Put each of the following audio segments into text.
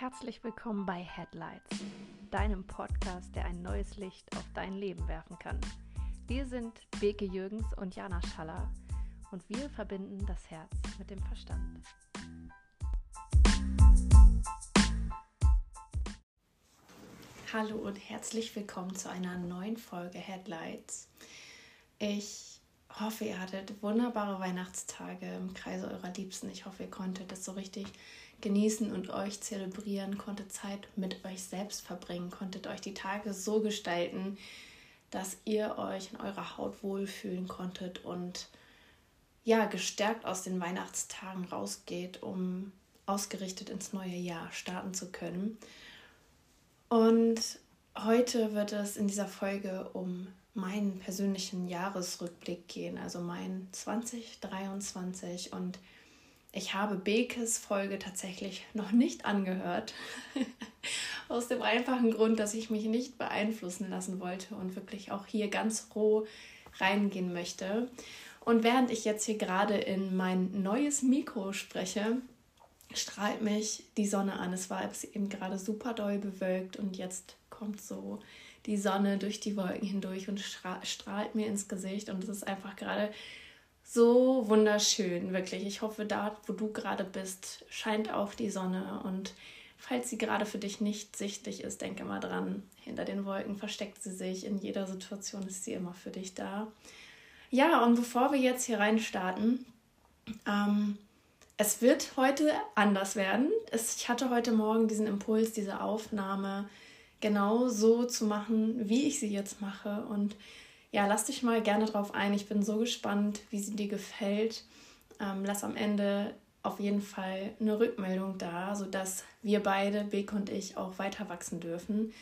herzlich willkommen bei Headlights, deinem Podcast, der ein neues Licht auf dein Leben werfen kann. Wir sind Beke Jürgens und Jana Schaller und wir verbinden das Herz mit dem Verstand. Hallo und herzlich willkommen zu einer neuen Folge Headlights. Ich hoffe, ihr hattet wunderbare Weihnachtstage im Kreise eurer Liebsten. Ich hoffe, ihr konntet es so richtig genießen und euch zelebrieren, konntet Zeit mit euch selbst verbringen, konntet euch die Tage so gestalten, dass ihr euch in eurer Haut wohlfühlen konntet und ja, gestärkt aus den Weihnachtstagen rausgeht, um ausgerichtet ins neue Jahr starten zu können. Und heute wird es in dieser Folge um meinen persönlichen Jahresrückblick gehen, also mein 2023 und ich habe Bekes Folge tatsächlich noch nicht angehört. Aus dem einfachen Grund, dass ich mich nicht beeinflussen lassen wollte und wirklich auch hier ganz roh reingehen möchte. Und während ich jetzt hier gerade in mein neues Mikro spreche, strahlt mich die Sonne an. Es war eben gerade super doll bewölkt und jetzt kommt so die Sonne durch die Wolken hindurch und strahlt mir ins Gesicht und es ist einfach gerade so wunderschön, wirklich. Ich hoffe, da, wo du gerade bist, scheint auch die Sonne. Und falls sie gerade für dich nicht sichtlich ist, denke mal dran. Hinter den Wolken versteckt sie sich. In jeder Situation ist sie immer für dich da. Ja, und bevor wir jetzt hier rein starten, ähm, es wird heute anders werden. Es, ich hatte heute Morgen diesen Impuls, diese Aufnahme genau so zu machen, wie ich sie jetzt mache. Und ja, lass dich mal gerne drauf ein. Ich bin so gespannt, wie sie dir gefällt. Ähm, lass am Ende auf jeden Fall eine Rückmeldung da, sodass wir beide, Bek und ich, auch weiter wachsen dürfen.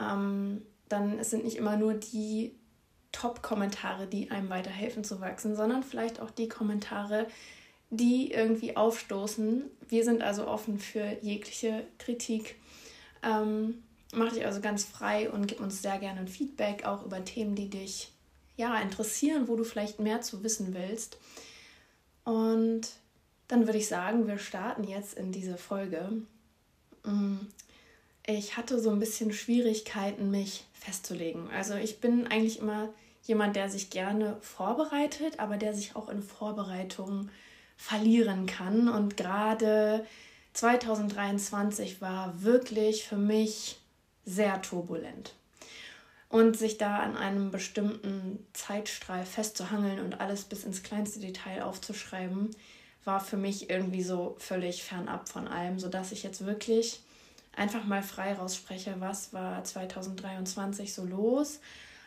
Ähm, dann es sind nicht immer nur die Top-Kommentare, die einem weiterhelfen zu wachsen, sondern vielleicht auch die Kommentare, die irgendwie aufstoßen. Wir sind also offen für jegliche Kritik. Ähm, mach dich also ganz frei und gib uns sehr gerne ein Feedback, auch über Themen, die dich ja interessieren, wo du vielleicht mehr zu wissen willst. Und dann würde ich sagen, wir starten jetzt in diese Folge. Mm, ich hatte so ein bisschen Schwierigkeiten, mich festzulegen. Also ich bin eigentlich immer jemand, der sich gerne vorbereitet, aber der sich auch in Vorbereitungen verlieren kann. Und gerade 2023 war wirklich für mich sehr turbulent. Und sich da an einem bestimmten Zeitstrahl festzuhangeln und alles bis ins kleinste Detail aufzuschreiben, war für mich irgendwie so völlig fernab von allem, sodass ich jetzt wirklich einfach mal frei rausspreche, was war 2023 so los,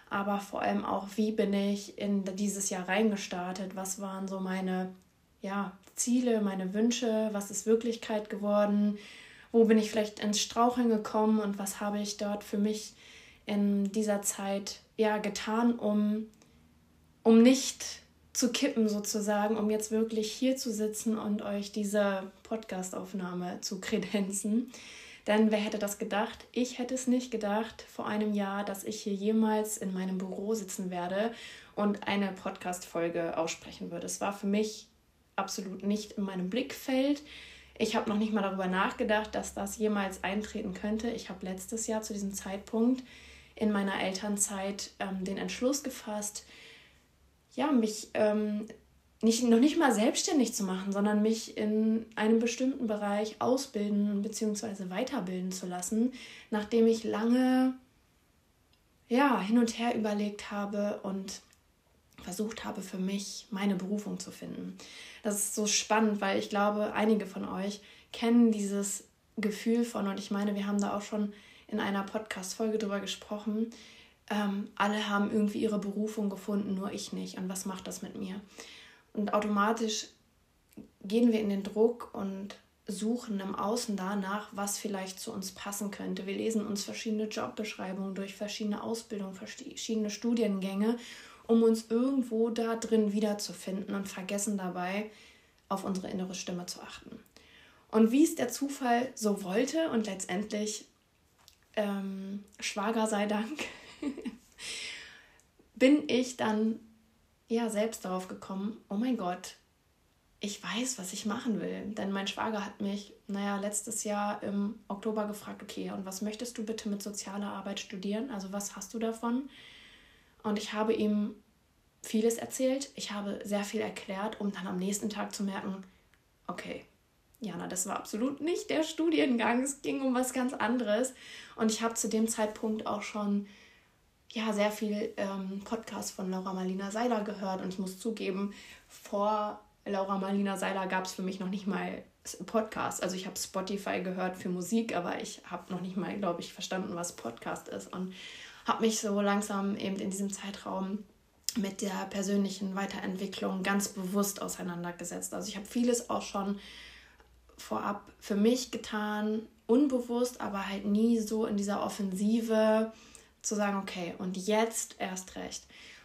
aber vor allem auch, wie bin ich in dieses Jahr reingestartet, was waren so meine ja, Ziele, meine Wünsche, was ist Wirklichkeit geworden, wo bin ich vielleicht ins Straucheln gekommen und was habe ich dort für mich in dieser Zeit ja getan, um, um nicht zu kippen sozusagen, um jetzt wirklich hier zu sitzen und euch diese Podcastaufnahme zu kredenzen. Denn wer hätte das gedacht? Ich hätte es nicht gedacht vor einem Jahr, dass ich hier jemals in meinem Büro sitzen werde und eine Podcast-Folge aussprechen würde. Es war für mich absolut nicht in meinem Blickfeld. Ich habe noch nicht mal darüber nachgedacht, dass das jemals eintreten könnte. Ich habe letztes Jahr zu diesem Zeitpunkt in meiner Elternzeit ähm, den Entschluss gefasst, ja, mich ähm, nicht, noch nicht mal selbstständig zu machen, sondern mich in einem bestimmten Bereich ausbilden bzw. weiterbilden zu lassen, nachdem ich lange ja, hin und her überlegt habe und versucht habe, für mich meine Berufung zu finden. Das ist so spannend, weil ich glaube, einige von euch kennen dieses Gefühl von, und ich meine, wir haben da auch schon in einer Podcast-Folge drüber gesprochen. Ähm, alle haben irgendwie ihre Berufung gefunden, nur ich nicht. Und was macht das mit mir? Und automatisch gehen wir in den Druck und suchen im Außen danach, was vielleicht zu uns passen könnte. Wir lesen uns verschiedene Jobbeschreibungen durch, verschiedene Ausbildungen, verschiedene Studiengänge um uns irgendwo da drin wiederzufinden und vergessen dabei, auf unsere innere Stimme zu achten. Und wie es der Zufall so wollte und letztendlich ähm, Schwager sei Dank, bin ich dann ja selbst darauf gekommen, oh mein Gott, ich weiß, was ich machen will. Denn mein Schwager hat mich, naja, letztes Jahr im Oktober gefragt, okay, und was möchtest du bitte mit sozialer Arbeit studieren? Also was hast du davon? Und ich habe ihm vieles erzählt. Ich habe sehr viel erklärt, um dann am nächsten Tag zu merken, okay, Jana, das war absolut nicht der Studiengang. Es ging um was ganz anderes. Und ich habe zu dem Zeitpunkt auch schon ja, sehr viel ähm, Podcast von Laura Marlina Seiler gehört. Und ich muss zugeben, vor Laura Marlina Seiler gab es für mich noch nicht mal Podcast. Also ich habe Spotify gehört für Musik, aber ich habe noch nicht mal, glaube ich, verstanden, was Podcast ist und habe mich so langsam eben in diesem Zeitraum mit der persönlichen Weiterentwicklung ganz bewusst auseinandergesetzt. Also ich habe vieles auch schon vorab für mich getan, unbewusst, aber halt nie so in dieser Offensive zu sagen, okay, und jetzt erst recht.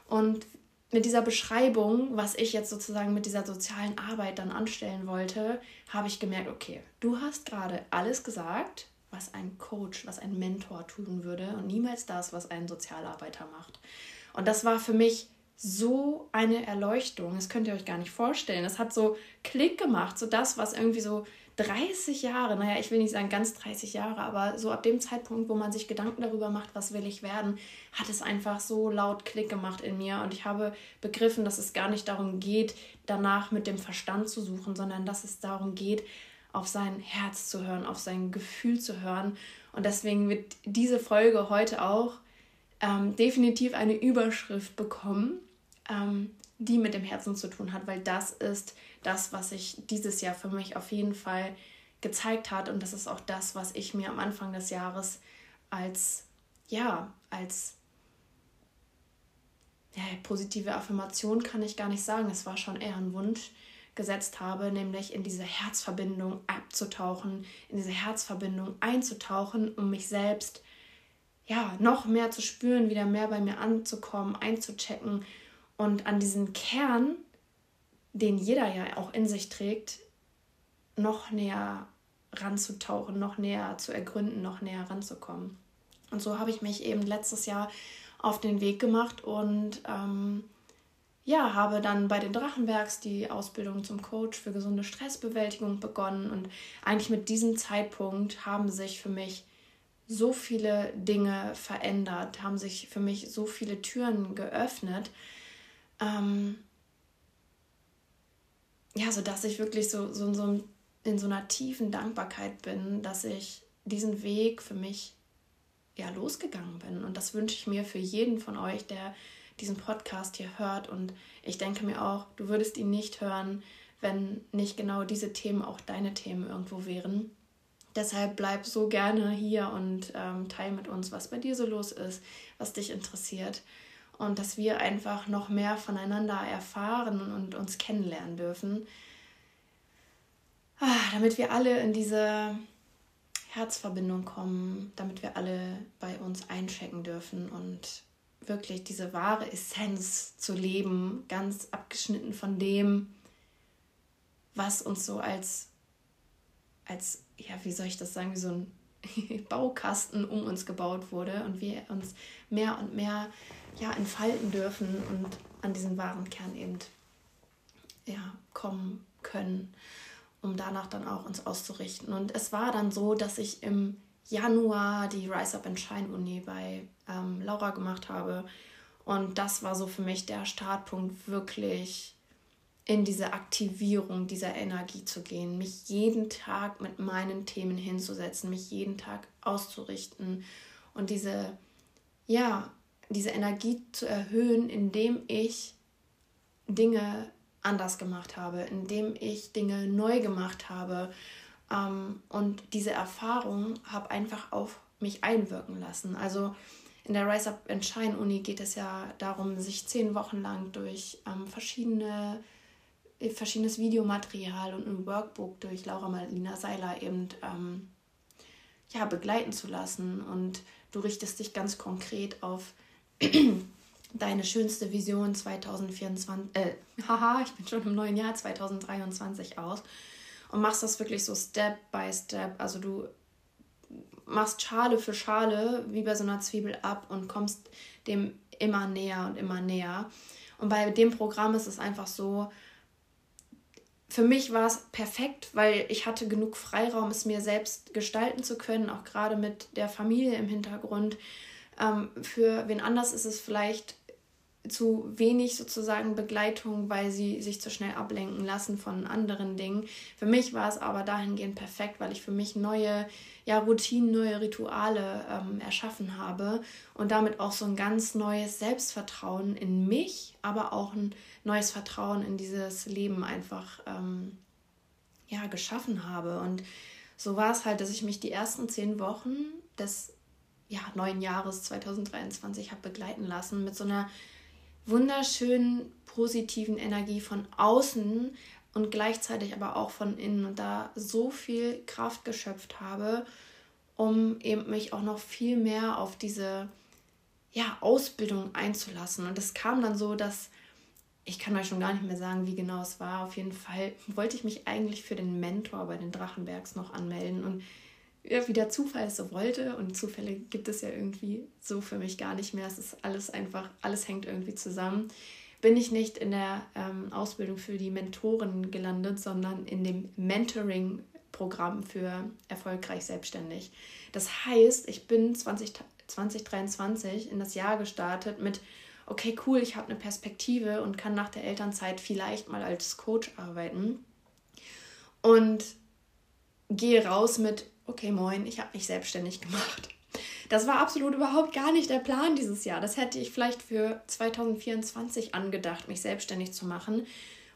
Und mit dieser Beschreibung, was ich jetzt sozusagen mit dieser sozialen Arbeit dann anstellen wollte, habe ich gemerkt, okay, du hast gerade alles gesagt, was ein Coach, was ein Mentor tun würde und niemals das, was ein Sozialarbeiter macht. Und das war für mich so eine Erleuchtung. Das könnt ihr euch gar nicht vorstellen. Es hat so Klick gemacht, so das, was irgendwie so 30 Jahre, naja, ich will nicht sagen ganz 30 Jahre, aber so ab dem Zeitpunkt, wo man sich Gedanken darüber macht, was will ich werden, hat es einfach so laut Klick gemacht in mir. Und ich habe begriffen, dass es gar nicht darum geht, danach mit dem Verstand zu suchen, sondern dass es darum geht, auf sein Herz zu hören, auf sein Gefühl zu hören. Und deswegen wird diese Folge heute auch ähm, definitiv eine Überschrift bekommen, ähm, die mit dem Herzen zu tun hat, weil das ist das, was sich dieses Jahr für mich auf jeden Fall gezeigt hat. Und das ist auch das, was ich mir am Anfang des Jahres als, ja, als ja, positive Affirmation kann ich gar nicht sagen. Es war schon eher ein Wunsch gesetzt habe, nämlich in diese Herzverbindung abzutauchen, in diese Herzverbindung einzutauchen, um mich selbst ja noch mehr zu spüren, wieder mehr bei mir anzukommen, einzuchecken und an diesen Kern den jeder ja auch in sich trägt, noch näher ranzutauchen, noch näher zu ergründen, noch näher ranzukommen. Und so habe ich mich eben letztes Jahr auf den Weg gemacht und ähm, ja, habe dann bei den Drachenbergs die Ausbildung zum Coach für gesunde Stressbewältigung begonnen. Und eigentlich mit diesem Zeitpunkt haben sich für mich so viele Dinge verändert, haben sich für mich so viele Türen geöffnet. Ähm, ja, so dass ich wirklich so, so, so in so einer tiefen Dankbarkeit bin, dass ich diesen Weg für mich ja losgegangen bin. Und das wünsche ich mir für jeden von euch, der diesen Podcast hier hört. Und ich denke mir auch, du würdest ihn nicht hören, wenn nicht genau diese Themen auch deine Themen irgendwo wären. Deshalb bleib so gerne hier und ähm, teil mit uns, was bei dir so los ist, was dich interessiert und dass wir einfach noch mehr voneinander erfahren und uns kennenlernen dürfen, ah, damit wir alle in diese Herzverbindung kommen, damit wir alle bei uns einchecken dürfen und wirklich diese wahre Essenz zu leben, ganz abgeschnitten von dem, was uns so als, als, ja, wie soll ich das sagen, wie so ein Baukasten um uns gebaut wurde und wir uns mehr und mehr ja, entfalten dürfen und an diesen wahren Kern eben ja, kommen können, um danach dann auch uns auszurichten. Und es war dann so, dass ich im Januar die Rise Up and Shine Uni bei ähm, Laura gemacht habe. Und das war so für mich der Startpunkt, wirklich in diese Aktivierung dieser Energie zu gehen, mich jeden Tag mit meinen Themen hinzusetzen, mich jeden Tag auszurichten und diese, ja, diese Energie zu erhöhen, indem ich Dinge anders gemacht habe, indem ich Dinge neu gemacht habe. Ähm, und diese Erfahrung habe einfach auf mich einwirken lassen. Also in der Rise Up and Shine Uni geht es ja darum, sich zehn Wochen lang durch ähm, verschiedene verschiedenes Videomaterial und ein Workbook durch Laura Marlina Seiler eben ähm, ja, begleiten zu lassen. Und du richtest dich ganz konkret auf deine schönste Vision 2024, äh, haha, ich bin schon im neuen Jahr 2023 aus und machst das wirklich so Step by Step. Also du machst Schale für Schale wie bei so einer Zwiebel ab und kommst dem immer näher und immer näher. Und bei dem Programm ist es einfach so, für mich war es perfekt, weil ich hatte genug Freiraum, es mir selbst gestalten zu können, auch gerade mit der Familie im Hintergrund. Ähm, für wen anders ist es vielleicht zu wenig sozusagen Begleitung, weil sie sich zu schnell ablenken lassen von anderen Dingen. Für mich war es aber dahingehend perfekt, weil ich für mich neue ja, Routinen, neue Rituale ähm, erschaffen habe und damit auch so ein ganz neues Selbstvertrauen in mich, aber auch ein neues Vertrauen in dieses Leben einfach ähm, ja, geschaffen habe. Und so war es halt, dass ich mich die ersten zehn Wochen des ja, neuen Jahres 2023 habe begleiten lassen mit so einer wunderschönen positiven Energie von außen und gleichzeitig aber auch von innen und da so viel Kraft geschöpft habe, um eben mich auch noch viel mehr auf diese ja, Ausbildung einzulassen. Und es kam dann so, dass ich kann euch schon gar nicht mehr sagen, wie genau es war. Auf jeden Fall wollte ich mich eigentlich für den Mentor bei den Drachenbergs noch anmelden und wie der Zufall es so wollte. Und Zufälle gibt es ja irgendwie so für mich gar nicht mehr. Es ist alles einfach, alles hängt irgendwie zusammen. Bin ich nicht in der ähm, Ausbildung für die Mentoren gelandet, sondern in dem Mentoring-Programm für erfolgreich selbstständig. Das heißt, ich bin 20, 2023 in das Jahr gestartet mit, okay, cool, ich habe eine Perspektive und kann nach der Elternzeit vielleicht mal als Coach arbeiten. Und gehe raus mit, okay, moin, ich habe mich selbstständig gemacht. Das war absolut überhaupt gar nicht der Plan dieses Jahr. Das hätte ich vielleicht für 2024 angedacht, mich selbstständig zu machen.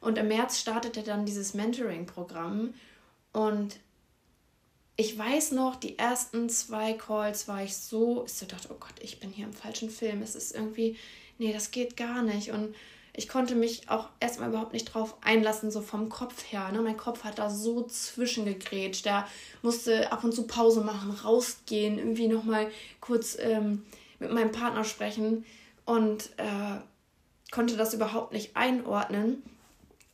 Und im März startete dann dieses Mentoring-Programm. Und ich weiß noch, die ersten zwei Calls war ich so, ich so dachte, oh Gott, ich bin hier im falschen Film. Es ist irgendwie, nee, das geht gar nicht. Und ich konnte mich auch erstmal überhaupt nicht drauf einlassen, so vom Kopf her. Ne? Mein Kopf hat da so zwischengegrätscht. Der musste ab und zu Pause machen, rausgehen, irgendwie nochmal kurz ähm, mit meinem Partner sprechen und äh, konnte das überhaupt nicht einordnen.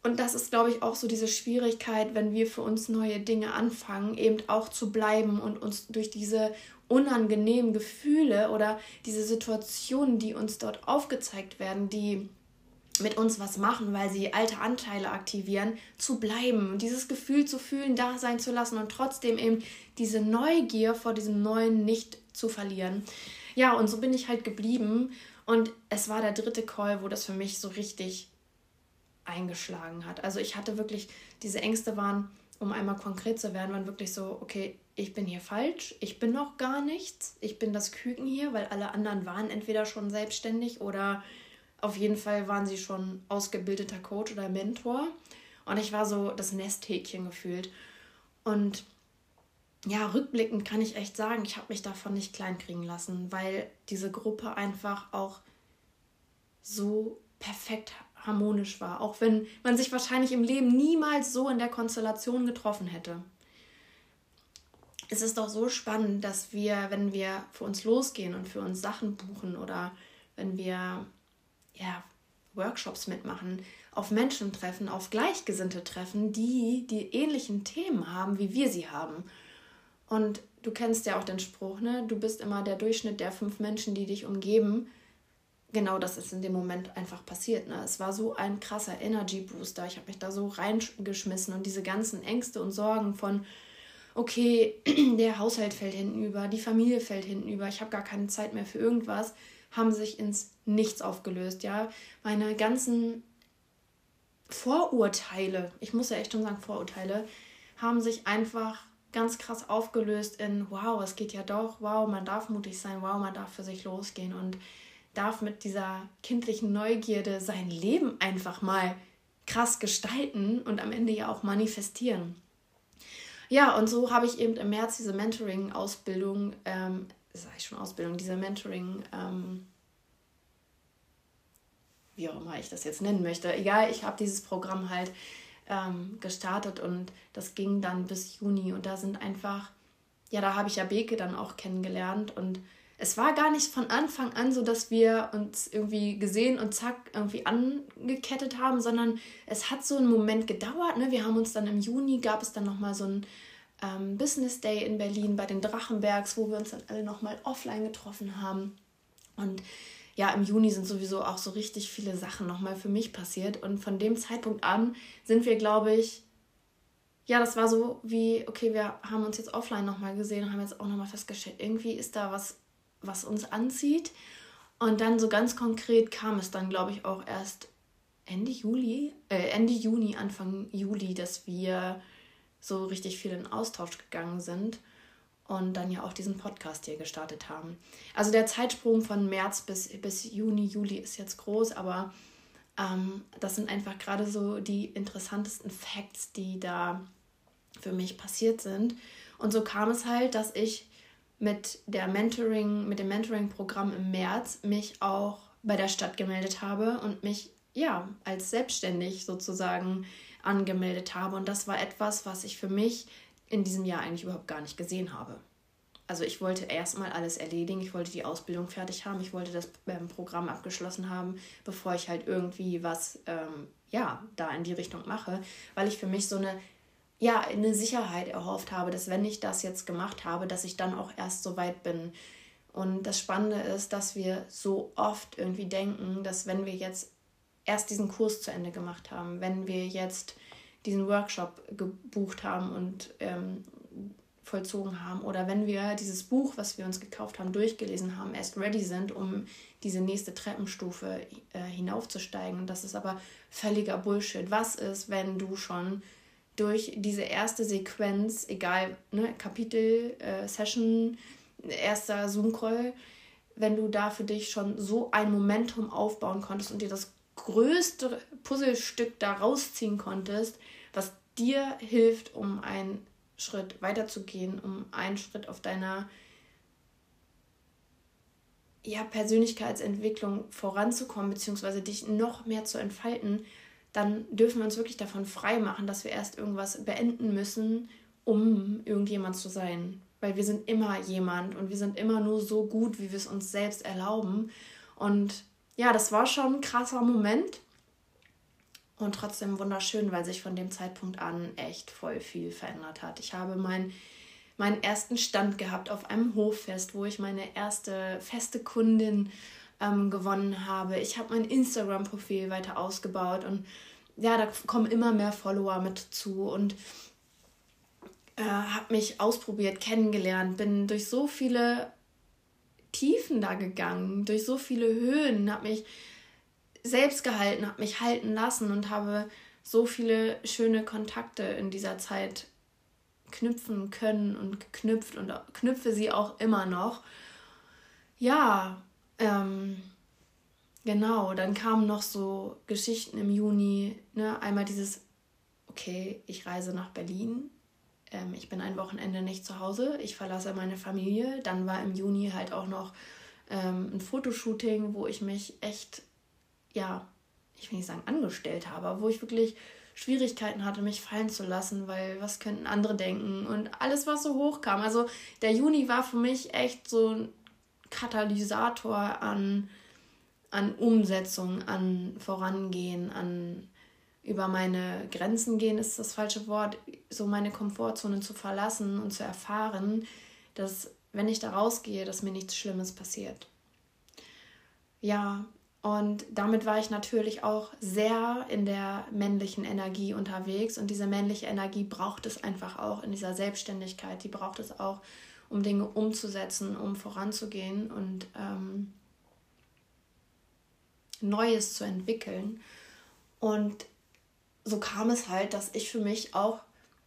Und das ist, glaube ich, auch so diese Schwierigkeit, wenn wir für uns neue Dinge anfangen, eben auch zu bleiben und uns durch diese unangenehmen Gefühle oder diese Situationen, die uns dort aufgezeigt werden, die mit uns was machen, weil sie alte Anteile aktivieren, zu bleiben und dieses Gefühl zu fühlen, da sein zu lassen und trotzdem eben diese Neugier vor diesem Neuen nicht zu verlieren. Ja, und so bin ich halt geblieben und es war der dritte Call, wo das für mich so richtig eingeschlagen hat. Also ich hatte wirklich, diese Ängste waren, um einmal konkret zu werden, waren wirklich so, okay, ich bin hier falsch, ich bin noch gar nichts, ich bin das Küken hier, weil alle anderen waren entweder schon selbstständig oder auf jeden Fall waren sie schon ausgebildeter Coach oder Mentor. Und ich war so das Nesthäkchen gefühlt. Und ja, rückblickend kann ich echt sagen, ich habe mich davon nicht kleinkriegen lassen, weil diese Gruppe einfach auch so perfekt harmonisch war. Auch wenn man sich wahrscheinlich im Leben niemals so in der Konstellation getroffen hätte. Es ist doch so spannend, dass wir, wenn wir für uns losgehen und für uns Sachen buchen oder wenn wir ja, Workshops mitmachen, auf Menschen treffen, auf Gleichgesinnte treffen, die die ähnlichen Themen haben, wie wir sie haben. Und du kennst ja auch den Spruch, ne? Du bist immer der Durchschnitt der fünf Menschen, die dich umgeben. Genau das ist in dem Moment einfach passiert. Ne? Es war so ein krasser Energy Booster. Ich habe mich da so reingeschmissen und diese ganzen Ängste und Sorgen von, okay, der Haushalt fällt hinten über, die Familie fällt hinten über, ich habe gar keine Zeit mehr für irgendwas haben sich ins Nichts aufgelöst, ja. Meine ganzen Vorurteile, ich muss ja echt schon sagen Vorurteile, haben sich einfach ganz krass aufgelöst in, wow, es geht ja doch, wow, man darf mutig sein, wow, man darf für sich losgehen und darf mit dieser kindlichen Neugierde sein Leben einfach mal krass gestalten und am Ende ja auch manifestieren. Ja, und so habe ich eben im März diese Mentoring-Ausbildung ähm, sage ich schon Ausbildung, diese Mentoring, ähm, wie auch immer ich das jetzt nennen möchte. Egal, ich habe dieses Programm halt ähm, gestartet und das ging dann bis Juni und da sind einfach, ja, da habe ich ja Beke dann auch kennengelernt und es war gar nicht von Anfang an so, dass wir uns irgendwie gesehen und zack irgendwie angekettet haben, sondern es hat so einen Moment gedauert. Ne? Wir haben uns dann im Juni, gab es dann nochmal so ein ähm, Business Day in Berlin bei den Drachenbergs, wo wir uns dann alle nochmal offline getroffen haben. Und ja, im Juni sind sowieso auch so richtig viele Sachen nochmal für mich passiert. Und von dem Zeitpunkt an sind wir, glaube ich, ja, das war so wie, okay, wir haben uns jetzt offline nochmal gesehen haben jetzt auch nochmal festgestellt, irgendwie ist da was, was uns anzieht. Und dann so ganz konkret kam es dann, glaube ich, auch erst Ende Juli, äh, Ende Juni, Anfang Juli, dass wir so richtig viel in Austausch gegangen sind und dann ja auch diesen Podcast hier gestartet haben. Also der Zeitsprung von März bis, bis Juni, Juli ist jetzt groß, aber ähm, das sind einfach gerade so die interessantesten Facts, die da für mich passiert sind. Und so kam es halt, dass ich mit der Mentoring, mit dem Mentoring-Programm im März mich auch bei der Stadt gemeldet habe und mich ja als selbstständig sozusagen angemeldet habe. Und das war etwas, was ich für mich in diesem Jahr eigentlich überhaupt gar nicht gesehen habe. Also ich wollte erstmal alles erledigen, ich wollte die Ausbildung fertig haben, ich wollte das ähm, Programm abgeschlossen haben, bevor ich halt irgendwie was ähm, ja da in die Richtung mache, weil ich für mich so eine ja eine Sicherheit erhofft habe, dass wenn ich das jetzt gemacht habe, dass ich dann auch erst so weit bin. Und das Spannende ist, dass wir so oft irgendwie denken, dass wenn wir jetzt erst diesen Kurs zu Ende gemacht haben, wenn wir jetzt diesen Workshop gebucht haben und ähm, vollzogen haben oder wenn wir dieses Buch, was wir uns gekauft haben, durchgelesen haben, erst ready sind, um diese nächste Treppenstufe äh, hinaufzusteigen. Das ist aber völliger Bullshit. Was ist, wenn du schon durch diese erste Sequenz, egal, ne, Kapitel, äh, Session, erster Zoom-Call, wenn du da für dich schon so ein Momentum aufbauen konntest und dir das größte Puzzlestück da rausziehen konntest, was dir hilft, um einen Schritt weiterzugehen, um einen Schritt auf deiner ja, Persönlichkeitsentwicklung voranzukommen, beziehungsweise dich noch mehr zu entfalten, dann dürfen wir uns wirklich davon frei machen, dass wir erst irgendwas beenden müssen, um irgendjemand zu sein. Weil wir sind immer jemand und wir sind immer nur so gut, wie wir es uns selbst erlauben. Und ja, das war schon ein krasser Moment und trotzdem wunderschön, weil sich von dem Zeitpunkt an echt voll viel verändert hat. Ich habe mein, meinen ersten Stand gehabt auf einem Hoffest, wo ich meine erste feste Kundin ähm, gewonnen habe. Ich habe mein Instagram-Profil weiter ausgebaut und ja, da kommen immer mehr Follower mit zu und äh, habe mich ausprobiert, kennengelernt, bin durch so viele Tiefen da gegangen, durch so viele Höhen, habe mich selbst gehalten, habe mich halten lassen und habe so viele schöne Kontakte in dieser Zeit knüpfen können und geknüpft und knüpfe sie auch immer noch. Ja, ähm, genau, dann kamen noch so Geschichten im Juni, ne? einmal dieses, okay, ich reise nach Berlin, ähm, ich bin ein Wochenende nicht zu Hause, ich verlasse meine Familie. Dann war im Juni halt auch noch ähm, ein Fotoshooting, wo ich mich echt, ja, ich will nicht sagen angestellt habe, wo ich wirklich Schwierigkeiten hatte, mich fallen zu lassen, weil was könnten andere denken und alles, was so hochkam. Also der Juni war für mich echt so ein Katalysator an, an Umsetzung, an Vorangehen, an über meine Grenzen gehen ist das falsche Wort, so meine Komfortzone zu verlassen und zu erfahren, dass wenn ich da rausgehe, dass mir nichts Schlimmes passiert. Ja, und damit war ich natürlich auch sehr in der männlichen Energie unterwegs und diese männliche Energie braucht es einfach auch in dieser Selbstständigkeit, die braucht es auch, um Dinge umzusetzen, um voranzugehen und ähm, Neues zu entwickeln. Und so kam es halt, dass ich für mich auch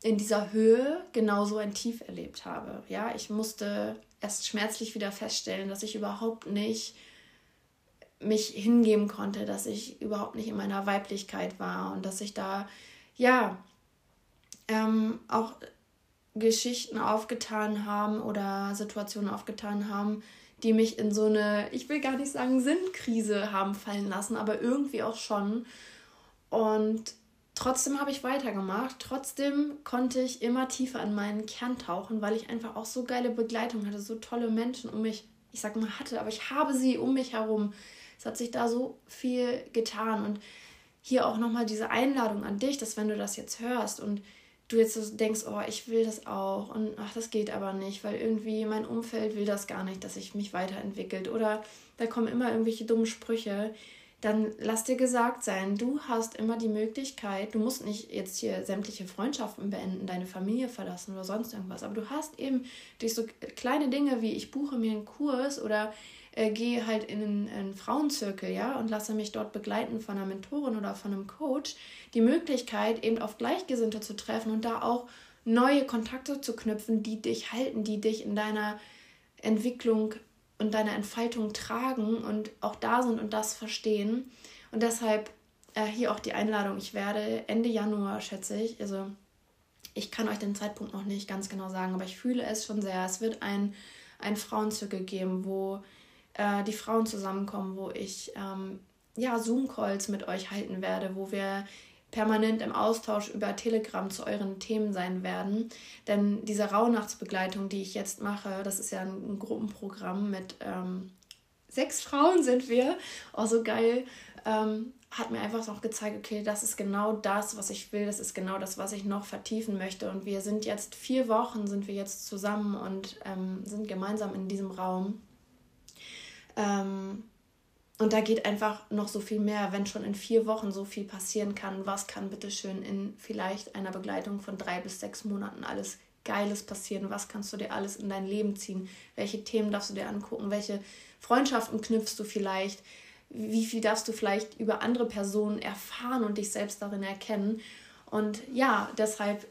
in dieser Höhe genauso ein Tief erlebt habe. Ja, ich musste erst schmerzlich wieder feststellen, dass ich überhaupt nicht mich hingeben konnte, dass ich überhaupt nicht in meiner Weiblichkeit war und dass ich da ja ähm, auch Geschichten aufgetan haben oder Situationen aufgetan haben, die mich in so eine, ich will gar nicht sagen Sinnkrise haben fallen lassen, aber irgendwie auch schon. Und trotzdem habe ich weitergemacht. Trotzdem konnte ich immer tiefer in meinen Kern tauchen, weil ich einfach auch so geile Begleitung hatte, so tolle Menschen um mich, ich sag mal hatte, aber ich habe sie um mich herum. Es hat sich da so viel getan und hier auch nochmal diese Einladung an dich, dass wenn du das jetzt hörst und du jetzt so denkst, oh, ich will das auch und ach, das geht aber nicht, weil irgendwie mein Umfeld will das gar nicht, dass ich mich weiterentwickelt oder da kommen immer irgendwelche dummen Sprüche, dann lass dir gesagt sein, du hast immer die Möglichkeit, du musst nicht jetzt hier sämtliche Freundschaften beenden, deine Familie verlassen oder sonst irgendwas, aber du hast eben durch so kleine Dinge wie ich buche mir einen Kurs oder äh, gehe halt in einen, einen Frauenzirkel, ja, und lasse mich dort begleiten von einer Mentorin oder von einem Coach, die Möglichkeit, eben auf Gleichgesinnte zu treffen und da auch neue Kontakte zu knüpfen, die dich halten, die dich in deiner Entwicklung und deiner Entfaltung tragen und auch da sind und das verstehen. Und deshalb äh, hier auch die Einladung. Ich werde Ende Januar, schätze ich, also ich kann euch den Zeitpunkt noch nicht ganz genau sagen, aber ich fühle es schon sehr. Es wird ein, ein Frauenzirkel geben, wo äh, die Frauen zusammenkommen, wo ich ähm, ja, Zoom-Calls mit euch halten werde, wo wir permanent im Austausch über Telegram zu euren Themen sein werden. Denn diese Rauhnachtsbegleitung, die ich jetzt mache, das ist ja ein, Gruppenprogramm mit ähm, sechs Frauen sind wir. Oh, so geil. Ähm, hat mir einfach noch gezeigt, okay, das ist genau das, was ich will, das ist genau das, was ich noch vertiefen möchte. Und wir sind jetzt vier Wochen, sind wir jetzt zusammen und ähm, sind gemeinsam in diesem Raum. Ähm, und da geht einfach noch so viel mehr, wenn schon in vier Wochen so viel passieren kann. Was kann bitte schön in vielleicht einer Begleitung von drei bis sechs Monaten alles Geiles passieren? Was kannst du dir alles in dein Leben ziehen? Welche Themen darfst du dir angucken? Welche Freundschaften knüpfst du vielleicht? Wie viel darfst du vielleicht über andere Personen erfahren und dich selbst darin erkennen? Und ja, deshalb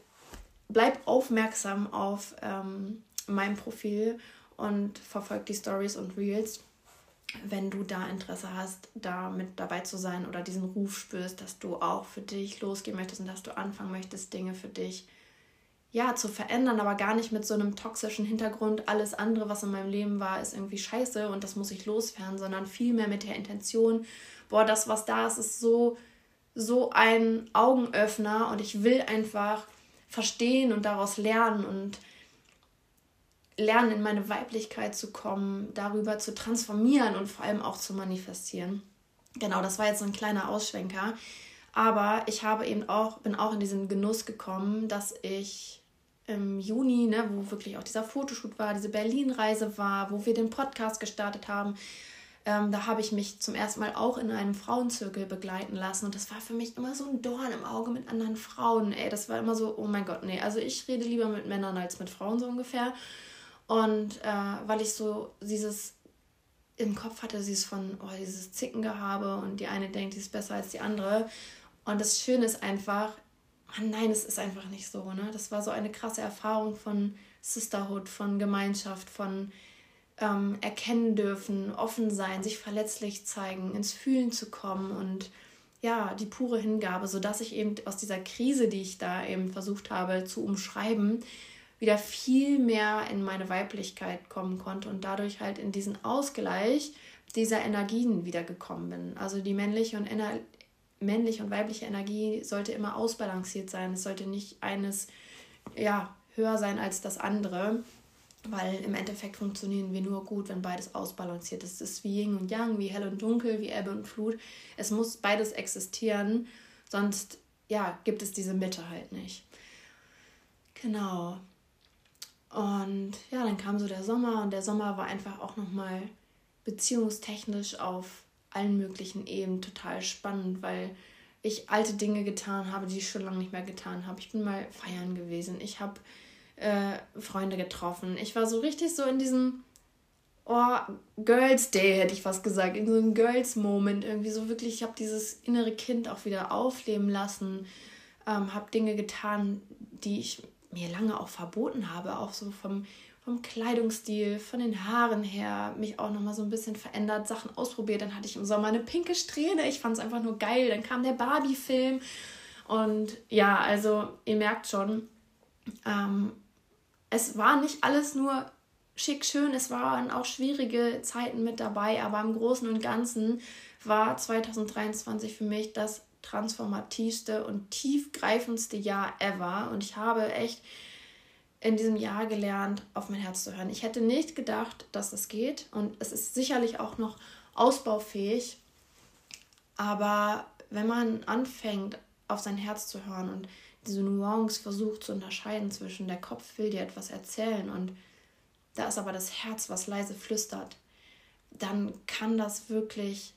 bleib aufmerksam auf ähm, meinem Profil und verfolg die Stories und Reels wenn du da Interesse hast, da mit dabei zu sein oder diesen Ruf spürst, dass du auch für dich losgehen möchtest und dass du anfangen möchtest, Dinge für dich ja zu verändern, aber gar nicht mit so einem toxischen Hintergrund, alles andere, was in meinem Leben war, ist irgendwie scheiße und das muss ich loswerden, sondern vielmehr mit der Intention, boah, das, was da ist, ist so, so ein Augenöffner und ich will einfach verstehen und daraus lernen und lernen, in meine Weiblichkeit zu kommen, darüber zu transformieren und vor allem auch zu manifestieren. Genau, das war jetzt so ein kleiner Ausschwenker. Aber ich habe eben auch, bin auch in diesen Genuss gekommen, dass ich im Juni, ne, wo wirklich auch dieser Fotoshoot war, diese Berlin-Reise war, wo wir den Podcast gestartet haben, ähm, da habe ich mich zum ersten Mal auch in einem Frauenzirkel begleiten lassen. Und das war für mich immer so ein Dorn im Auge mit anderen Frauen. Ey, das war immer so, oh mein Gott, nee, also ich rede lieber mit Männern als mit Frauen so ungefähr. Und äh, weil ich so dieses im Kopf hatte, ist von oh, dieses Zickengehabe und die eine denkt, sie ist besser als die andere. Und das Schöne ist einfach, nein, es ist einfach nicht so. Ne? Das war so eine krasse Erfahrung von Sisterhood, von Gemeinschaft, von ähm, erkennen dürfen, offen sein, sich verletzlich zeigen, ins Fühlen zu kommen und ja, die pure Hingabe, sodass ich eben aus dieser Krise, die ich da eben versucht habe zu umschreiben, wieder viel mehr in meine Weiblichkeit kommen konnte und dadurch halt in diesen Ausgleich dieser Energien wiedergekommen bin. Also die männliche und, ener männliche und weibliche Energie sollte immer ausbalanciert sein. Es sollte nicht eines ja, höher sein als das andere, weil im Endeffekt funktionieren wir nur gut, wenn beides ausbalanciert ist. Es ist wie Yin und Yang, wie hell und dunkel, wie Ebbe und Flut. Es muss beides existieren, sonst ja, gibt es diese Mitte halt nicht. Genau. Und ja, dann kam so der Sommer und der Sommer war einfach auch nochmal beziehungstechnisch auf allen möglichen Ebenen total spannend, weil ich alte Dinge getan habe, die ich schon lange nicht mehr getan habe. Ich bin mal feiern gewesen, ich habe äh, Freunde getroffen. Ich war so richtig so in diesem oh, Girls Day, hätte ich fast gesagt, in so einem Girls Moment irgendwie so wirklich, ich habe dieses innere Kind auch wieder aufleben lassen, ähm, habe Dinge getan, die ich mir lange auch verboten habe, auch so vom, vom Kleidungsstil, von den Haaren her, mich auch nochmal so ein bisschen verändert, Sachen ausprobiert. Dann hatte ich im Sommer eine pinke Strähne, ich fand es einfach nur geil. Dann kam der Barbie-Film und ja, also ihr merkt schon, ähm, es war nicht alles nur schick schön, es waren auch schwierige Zeiten mit dabei, aber im Großen und Ganzen war 2023 für mich das transformativste und tiefgreifendste Jahr ever. Und ich habe echt in diesem Jahr gelernt, auf mein Herz zu hören. Ich hätte nicht gedacht, dass das geht. Und es ist sicherlich auch noch ausbaufähig. Aber wenn man anfängt, auf sein Herz zu hören und diese Nuance versucht zu unterscheiden zwischen der Kopf will dir etwas erzählen und da ist aber das Herz, was leise flüstert, dann kann das wirklich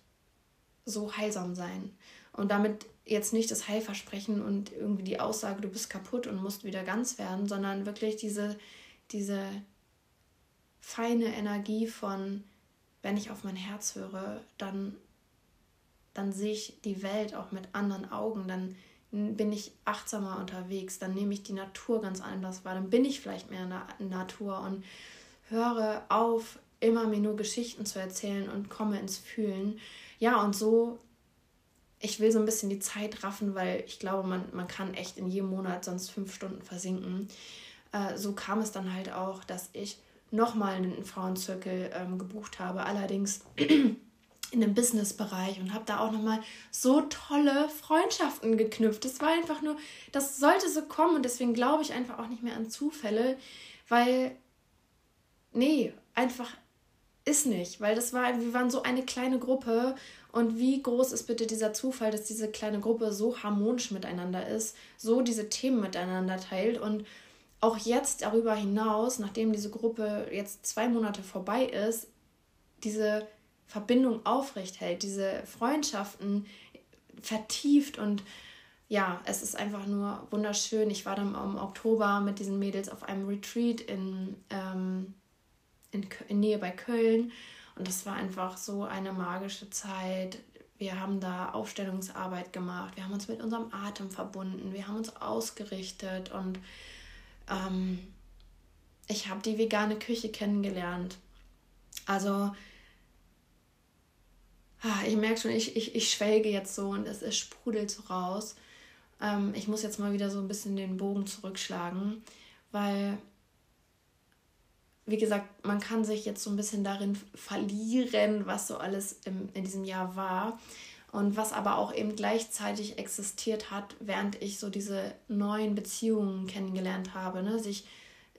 so heilsam sein. Und damit jetzt nicht das Heilversprechen und irgendwie die Aussage, du bist kaputt und musst wieder ganz werden, sondern wirklich diese, diese feine Energie von, wenn ich auf mein Herz höre, dann, dann sehe ich die Welt auch mit anderen Augen, dann bin ich achtsamer unterwegs, dann nehme ich die Natur ganz anders wahr, dann bin ich vielleicht mehr in der Natur und höre auf, immer mir nur Geschichten zu erzählen und komme ins Fühlen. Ja, und so, ich will so ein bisschen die Zeit raffen, weil ich glaube, man, man kann echt in jedem Monat sonst fünf Stunden versinken. Äh, so kam es dann halt auch, dass ich nochmal einen Frauenzirkel ähm, gebucht habe, allerdings in dem Business-Bereich und habe da auch nochmal so tolle Freundschaften geknüpft. Das war einfach nur, das sollte so kommen und deswegen glaube ich einfach auch nicht mehr an Zufälle, weil, nee, einfach ist nicht, weil das war, wir waren so eine kleine Gruppe und wie groß ist bitte dieser Zufall, dass diese kleine Gruppe so harmonisch miteinander ist, so diese Themen miteinander teilt und auch jetzt darüber hinaus, nachdem diese Gruppe jetzt zwei Monate vorbei ist, diese Verbindung aufrecht hält, diese Freundschaften vertieft und ja, es ist einfach nur wunderschön. Ich war dann im Oktober mit diesen Mädels auf einem Retreat in, ähm, in, in Nähe bei Köln und das war einfach so eine magische Zeit. Wir haben da Aufstellungsarbeit gemacht, wir haben uns mit unserem Atem verbunden, wir haben uns ausgerichtet und ähm, ich habe die vegane Küche kennengelernt. Also Ah, ich merke schon, ich, ich, ich schwelge jetzt so und es, es sprudelt so raus. Ähm, ich muss jetzt mal wieder so ein bisschen den Bogen zurückschlagen, weil, wie gesagt, man kann sich jetzt so ein bisschen darin verlieren, was so alles im, in diesem Jahr war. Und was aber auch eben gleichzeitig existiert hat, während ich so diese neuen Beziehungen kennengelernt habe, ne? sich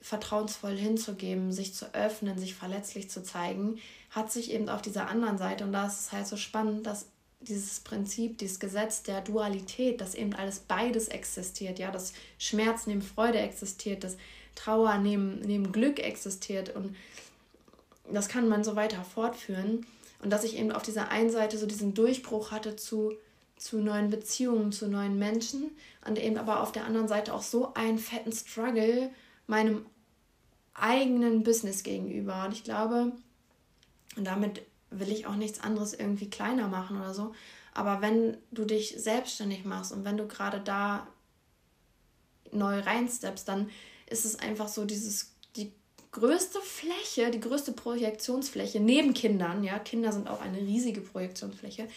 vertrauensvoll hinzugeben, sich zu öffnen, sich verletzlich zu zeigen, hat sich eben auf dieser anderen Seite, und da ist halt so spannend, dass dieses Prinzip, dieses Gesetz der Dualität, dass eben alles beides existiert, ja, dass Schmerz neben Freude existiert, dass Trauer neben, neben Glück existiert. Und das kann man so weiter fortführen. Und dass ich eben auf dieser einen Seite so diesen Durchbruch hatte zu, zu neuen Beziehungen, zu neuen Menschen und eben aber auf der anderen Seite auch so einen fetten Struggle meinem eigenen Business gegenüber. Und ich glaube, und damit will ich auch nichts anderes irgendwie kleiner machen oder so. Aber wenn du dich selbstständig machst und wenn du gerade da neu reinsteppst, dann ist es einfach so dieses, die größte Fläche, die größte Projektionsfläche neben Kindern, ja, Kinder sind auch eine riesige Projektionsfläche,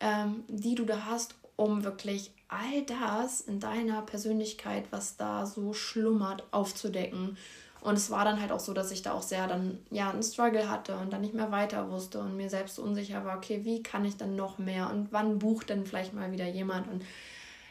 ähm, die du da hast, um wirklich all das in deiner Persönlichkeit, was da so schlummert, aufzudecken. Und es war dann halt auch so, dass ich da auch sehr dann ja einen Struggle hatte und dann nicht mehr weiter wusste und mir selbst unsicher war, okay, wie kann ich dann noch mehr und wann bucht denn vielleicht mal wieder jemand? Und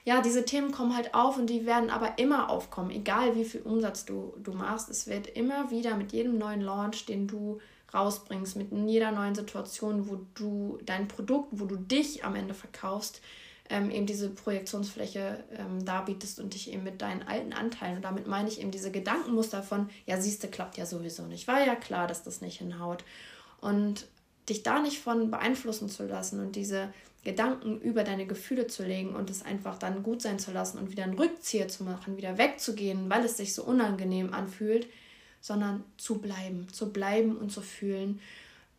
ja, diese Themen kommen halt auf und die werden aber immer aufkommen, egal wie viel Umsatz du, du machst. Es wird immer wieder mit jedem neuen Launch, den du rausbringst, mit jeder neuen Situation, wo du dein Produkt, wo du dich am Ende verkaufst, ähm, eben diese Projektionsfläche ähm, darbietest und dich eben mit deinen alten Anteilen, und damit meine ich eben diese Gedankenmuster von, ja, siehste, klappt ja sowieso nicht. War ja klar, dass das nicht hinhaut. Und dich da nicht von beeinflussen zu lassen und diese Gedanken über deine Gefühle zu legen und es einfach dann gut sein zu lassen und wieder einen Rückzieher zu machen, wieder wegzugehen, weil es sich so unangenehm anfühlt, sondern zu bleiben, zu bleiben und zu fühlen.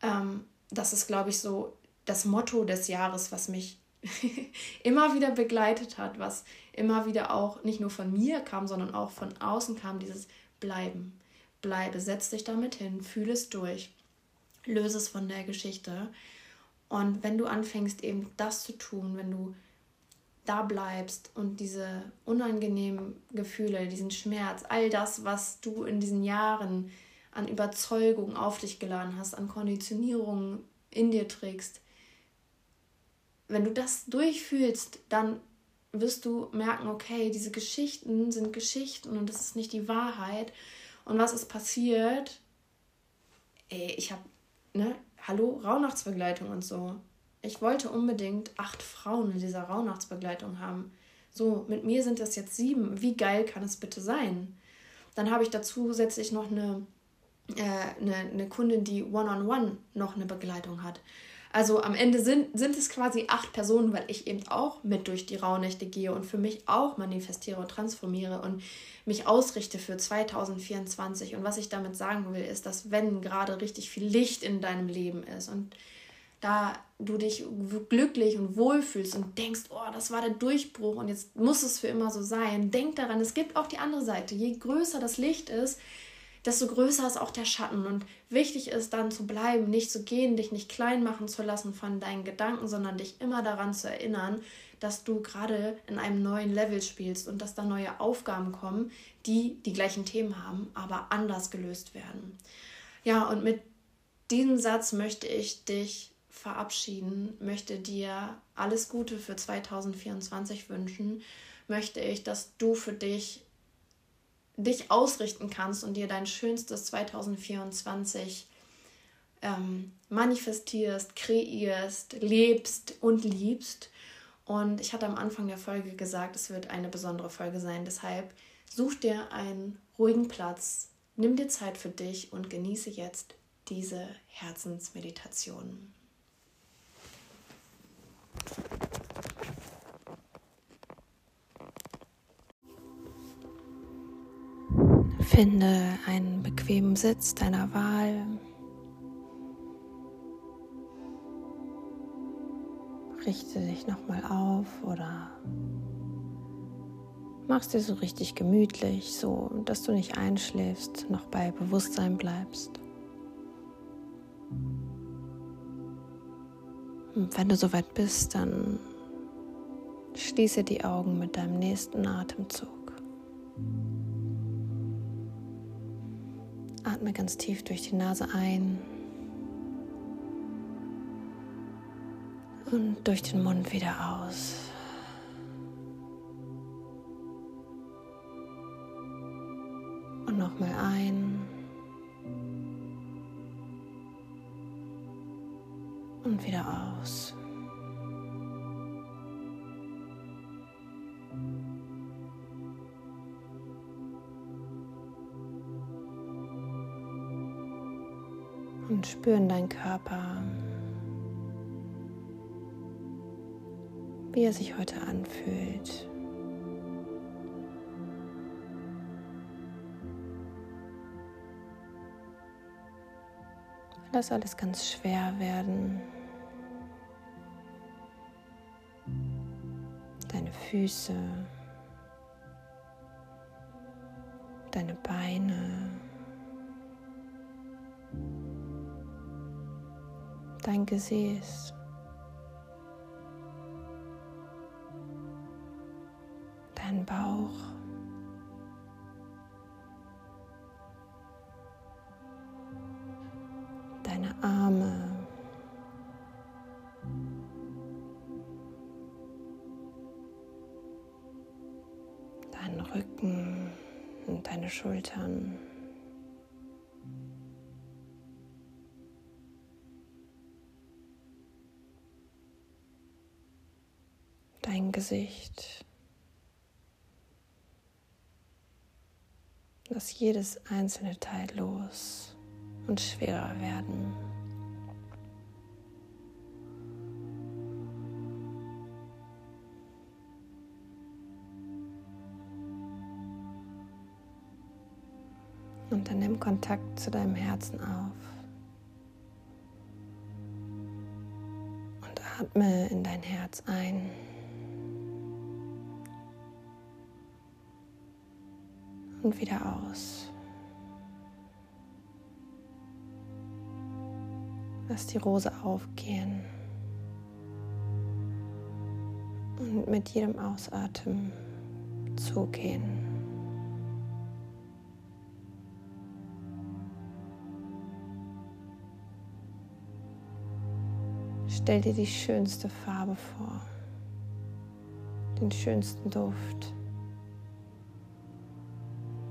Ähm, das ist, glaube ich, so das Motto des Jahres, was mich immer wieder begleitet hat, was immer wieder auch nicht nur von mir kam, sondern auch von außen kam, dieses Bleiben. Bleibe, setz dich damit hin, fühle es durch, löse es von der Geschichte. Und wenn du anfängst, eben das zu tun, wenn du da bleibst und diese unangenehmen Gefühle, diesen Schmerz, all das, was du in diesen Jahren an Überzeugung auf dich geladen hast, an Konditionierungen in dir trägst, wenn du das durchfühlst, dann wirst du merken, okay, diese Geschichten sind Geschichten und das ist nicht die Wahrheit. Und was ist passiert? Ey, ich habe, ne, hallo, Rauhnachtsbegleitung und so. Ich wollte unbedingt acht Frauen in dieser Rauhnachtsbegleitung haben. So, mit mir sind das jetzt sieben. Wie geil kann es bitte sein? Dann habe ich dazu zusätzlich noch eine, äh, eine, eine Kundin, die One-on-One -on -one noch eine Begleitung hat. Also am Ende sind, sind es quasi acht Personen, weil ich eben auch mit durch die Rauhnächte gehe und für mich auch manifestiere und transformiere und mich ausrichte für 2024. Und was ich damit sagen will, ist, dass wenn gerade richtig viel Licht in deinem Leben ist und da du dich glücklich und wohlfühlst und denkst, oh, das war der Durchbruch und jetzt muss es für immer so sein. Denk daran, es gibt auch die andere Seite. Je größer das Licht ist, desto größer ist auch der Schatten. Und wichtig ist dann zu bleiben, nicht zu gehen, dich nicht klein machen zu lassen von deinen Gedanken, sondern dich immer daran zu erinnern, dass du gerade in einem neuen Level spielst und dass da neue Aufgaben kommen, die die gleichen Themen haben, aber anders gelöst werden. Ja, und mit diesem Satz möchte ich dich verabschieden, möchte dir alles Gute für 2024 wünschen, möchte ich, dass du für dich dich ausrichten kannst und dir dein schönstes 2024 ähm, manifestierst, kreierst, lebst und liebst. Und ich hatte am Anfang der Folge gesagt, es wird eine besondere Folge sein. Deshalb such dir einen ruhigen Platz, nimm dir Zeit für dich und genieße jetzt diese Herzensmeditation. Finde einen bequemen Sitz deiner Wahl. Richte dich nochmal auf oder machst dir so richtig gemütlich, so dass du nicht einschläfst, noch bei Bewusstsein bleibst. Und wenn du soweit bist, dann schließe die Augen mit deinem nächsten Atemzug. Atme ganz tief durch die Nase ein und durch den Mund wieder aus. Er sich heute anfühlt. Lass alles ganz schwer werden. Deine Füße, deine Beine. dein Gesäß. Schultern. dein Gesicht. Lass jedes einzelne Teil los und schwerer werden. Dann nimm Kontakt zu deinem Herzen auf. Und atme in dein Herz ein. und wieder aus. Lass die Rose aufgehen und mit jedem Ausatmen zugehen. Stell dir die schönste Farbe vor, den schönsten Duft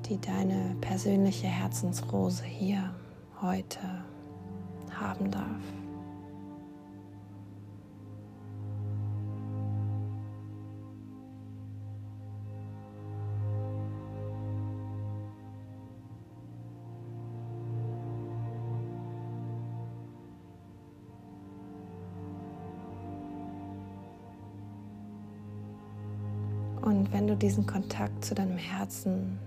die deine persönliche Herzensrose hier heute haben darf. Diesen Kontakt zu deinem Herzen,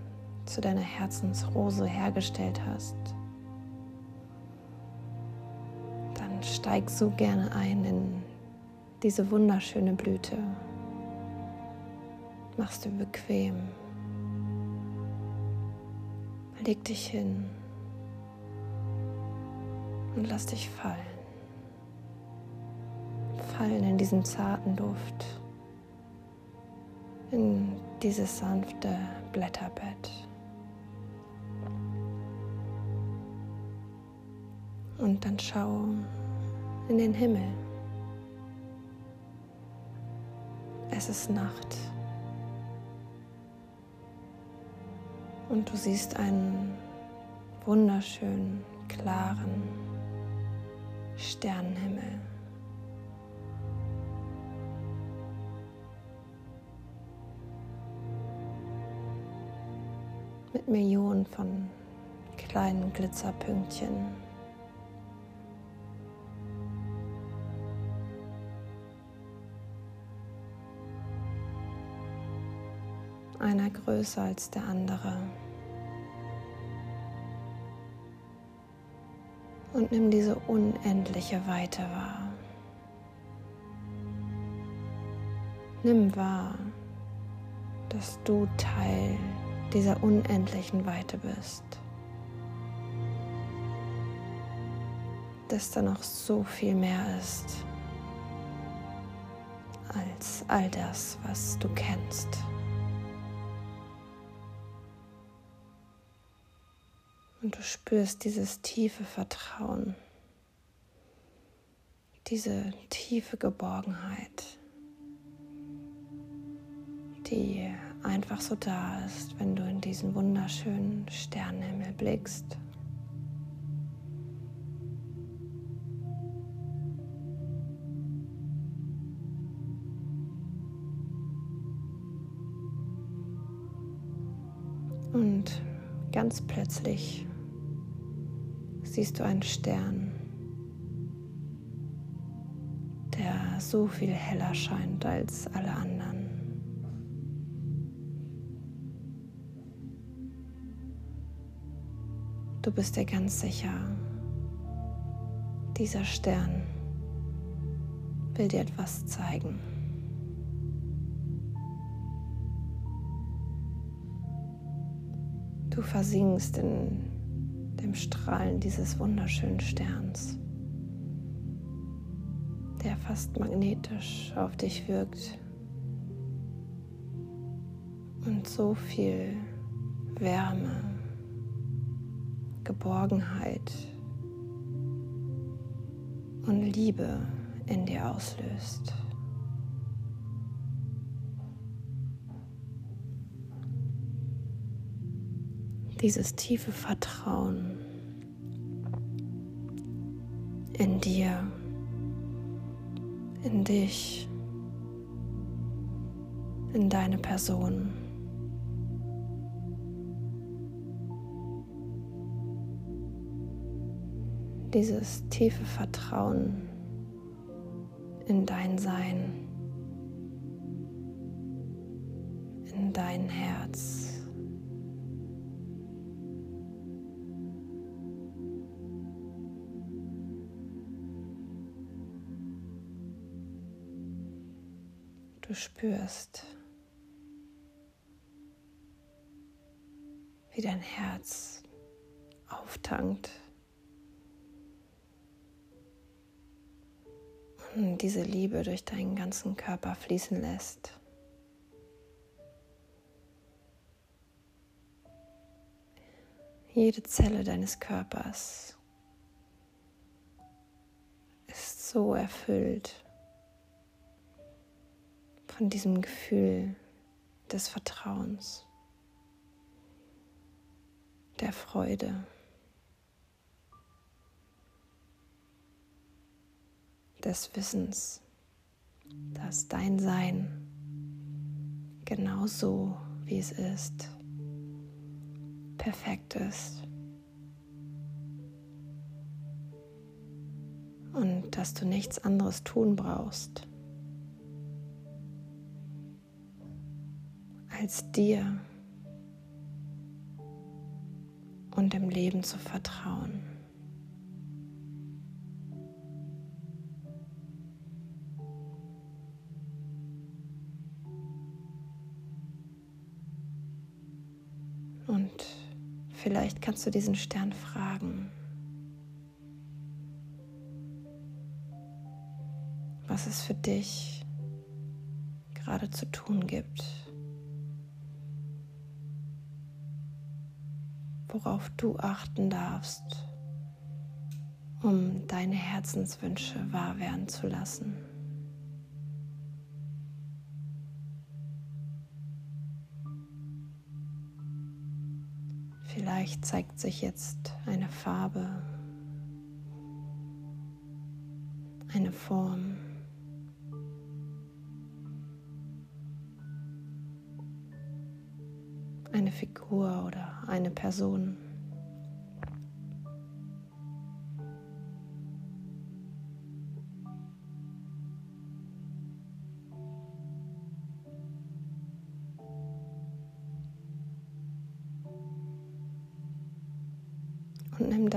zu deiner Herzensrose hergestellt hast, dann steig so gerne ein in diese wunderschöne Blüte. Machst du bequem. Leg dich hin und lass dich fallen. Fallen in diesen zarten Duft, in dieses sanfte Blätterbett. Und dann schau in den Himmel. Es ist Nacht. Und du siehst einen wunderschönen, klaren Sternenhimmel. Mit Millionen von kleinen Glitzerpünktchen. einer größer als der andere. Und nimm diese unendliche Weite wahr. Nimm wahr, dass du Teil dieser unendlichen Weite bist. Dass da noch so viel mehr ist als all das, was du kennst. Und du spürst dieses tiefe Vertrauen, diese tiefe Geborgenheit, die einfach so da ist, wenn du in diesen wunderschönen Sternenhimmel blickst. Und ganz plötzlich siehst du einen Stern, der so viel heller scheint als alle anderen. Du bist dir ganz sicher, dieser Stern will dir etwas zeigen. Du versinkst in dem Strahlen dieses wunderschönen Sterns, der fast magnetisch auf dich wirkt und so viel Wärme, Geborgenheit und Liebe in dir auslöst. dieses tiefe Vertrauen in dir, in dich, in deine Person. Dieses tiefe Vertrauen in dein Sein, in dein Herz. Du spürst, wie dein Herz auftankt diese Liebe durch deinen ganzen Körper fließen lässt. Jede Zelle deines Körpers ist so erfüllt von diesem Gefühl des Vertrauens, der Freude, des Wissens, dass dein Sein genau so, wie es ist, perfekt ist. Und dass du nichts anderes tun brauchst als dir und dem Leben zu vertrauen. Vielleicht kannst du diesen Stern fragen, was es für dich gerade zu tun gibt. worauf du achten darfst, um deine Herzenswünsche wahr werden zu lassen. Vielleicht zeigt sich jetzt eine Farbe, eine Form. eine Figur oder eine Person.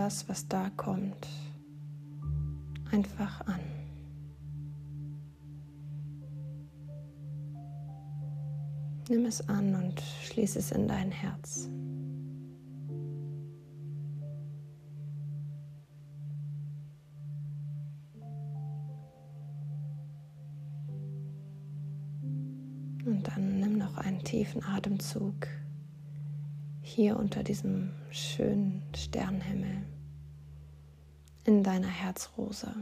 Das, was da kommt, einfach an. Nimm es an und schließ es in dein Herz. Und dann nimm noch einen tiefen Atemzug hier unter diesem schönen Sternenhimmel in deiner Herzrose.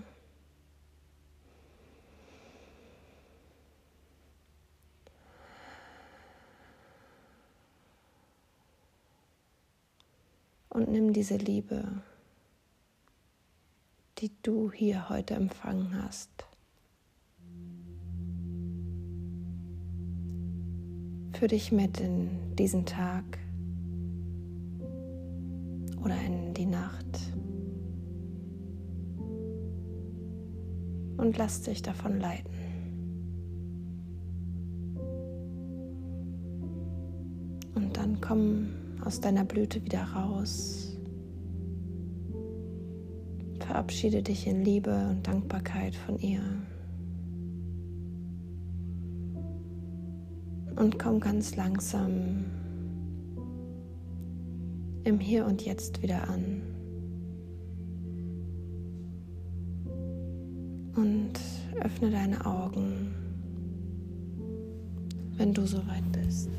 und nimm diese Liebe, die du hier heute empfangen hast. Für dich mit in diesen Tag oder in die Nacht und lass dich davon leiten. Und dann komm aus deiner Blüte wieder raus. Verabschiede dich in Liebe und Dankbarkeit von ihr. Und komm ganz langsam im Hier und Jetzt wieder an. Und öffne deine Augen, wenn du soweit bist.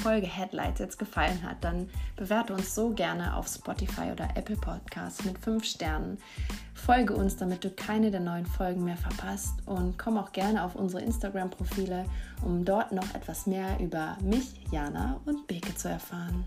Folge Headlights jetzt gefallen hat, dann bewerte uns so gerne auf Spotify oder Apple Podcasts mit 5 Sternen. Folge uns, damit du keine der neuen Folgen mehr verpasst und komm auch gerne auf unsere Instagram-Profile, um dort noch etwas mehr über mich, Jana und Beke zu erfahren.